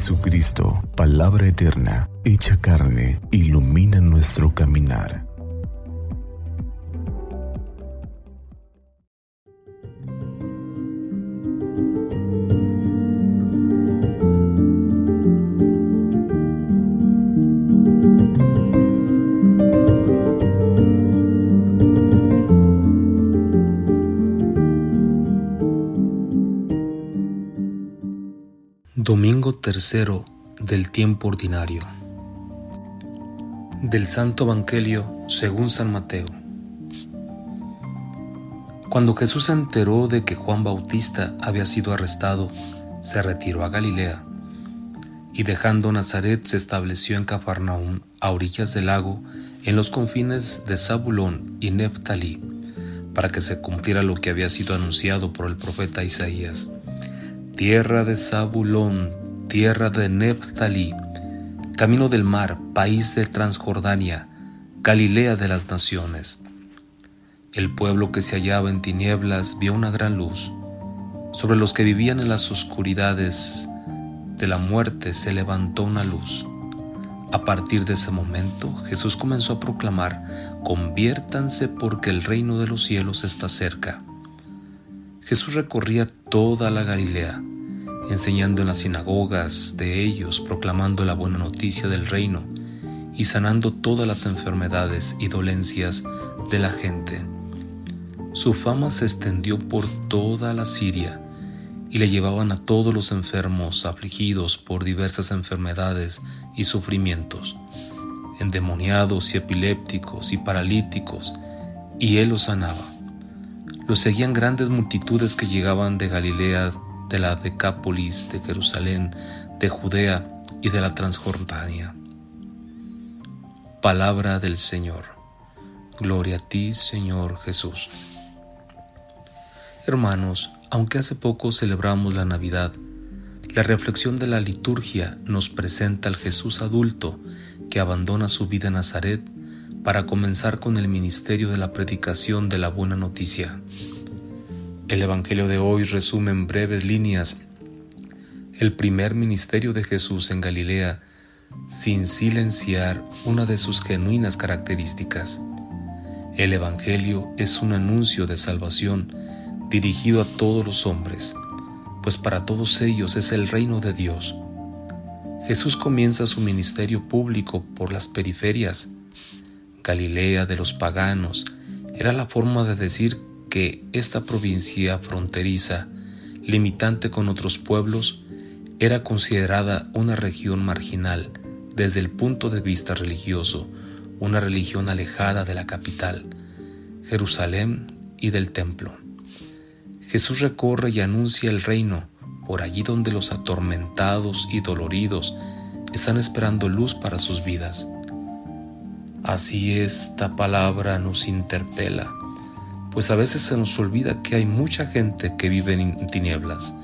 Jesucristo, palabra eterna, hecha carne, ilumina nuestro caminar. Domingo tercero del tiempo ordinario. Del Santo Evangelio según San Mateo. Cuando Jesús se enteró de que Juan Bautista había sido arrestado, se retiró a Galilea y dejando Nazaret se estableció en Cafarnaúm, a orillas del lago, en los confines de Zabulón y Neftalí, para que se cumpliera lo que había sido anunciado por el profeta Isaías tierra de Zabulón, tierra de Neptalí, camino del mar, país de Transjordania, Galilea de las naciones. El pueblo que se hallaba en tinieblas vio una gran luz. Sobre los que vivían en las oscuridades de la muerte se levantó una luz. A partir de ese momento, Jesús comenzó a proclamar, conviértanse porque el reino de los cielos está cerca. Jesús recorría toda la Galilea, enseñando en las sinagogas de ellos, proclamando la buena noticia del reino y sanando todas las enfermedades y dolencias de la gente. Su fama se extendió por toda la Siria y le llevaban a todos los enfermos afligidos por diversas enfermedades y sufrimientos, endemoniados y epilépticos y paralíticos, y él los sanaba. Los seguían grandes multitudes que llegaban de Galilea, de la Decápolis, de Jerusalén, de Judea y de la Transjordania. Palabra del Señor. Gloria a ti, Señor Jesús. Hermanos, aunque hace poco celebramos la Navidad, la reflexión de la liturgia nos presenta al Jesús adulto que abandona su vida en Nazaret para comenzar con el ministerio de la predicación de la buena noticia. El Evangelio de hoy resume en breves líneas el primer ministerio de Jesús en Galilea sin silenciar una de sus genuinas características. El Evangelio es un anuncio de salvación dirigido a todos los hombres, pues para todos ellos es el reino de Dios. Jesús comienza su ministerio público por las periferias. Galilea de los paganos era la forma de decir que esta provincia fronteriza, limitante con otros pueblos, era considerada una región marginal desde el punto de vista religioso, una religión alejada de la capital, Jerusalén y del templo. Jesús recorre y anuncia el reino por allí donde los atormentados y doloridos están esperando luz para sus vidas. Así esta palabra nos interpela pues a veces se nos olvida que hay mucha gente que vive en tinieblas,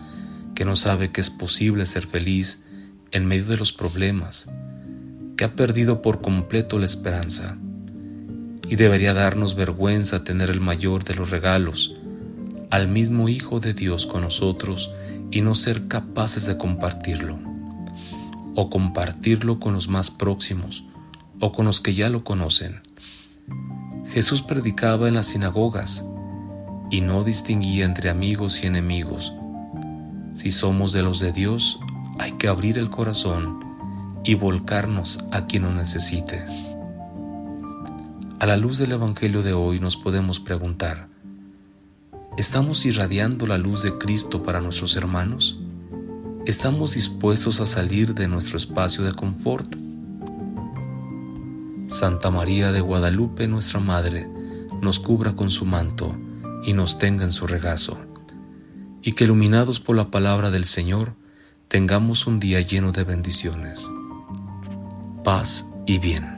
que no sabe que es posible ser feliz en medio de los problemas, que ha perdido por completo la esperanza. Y debería darnos vergüenza tener el mayor de los regalos, al mismo Hijo de Dios con nosotros y no ser capaces de compartirlo, o compartirlo con los más próximos, o con los que ya lo conocen Jesús predicaba en las sinagogas y no distinguía entre amigos y enemigos. Si somos de los de Dios, hay que abrir el corazón y volcarnos a quien nos necesite. A la luz del Evangelio de hoy nos podemos preguntar, ¿estamos irradiando la luz de Cristo para nuestros hermanos? ¿Estamos dispuestos a salir de nuestro espacio de confort? Santa María de Guadalupe, nuestra Madre, nos cubra con su manto y nos tenga en su regazo, y que iluminados por la palabra del Señor, tengamos un día lleno de bendiciones, paz y bien.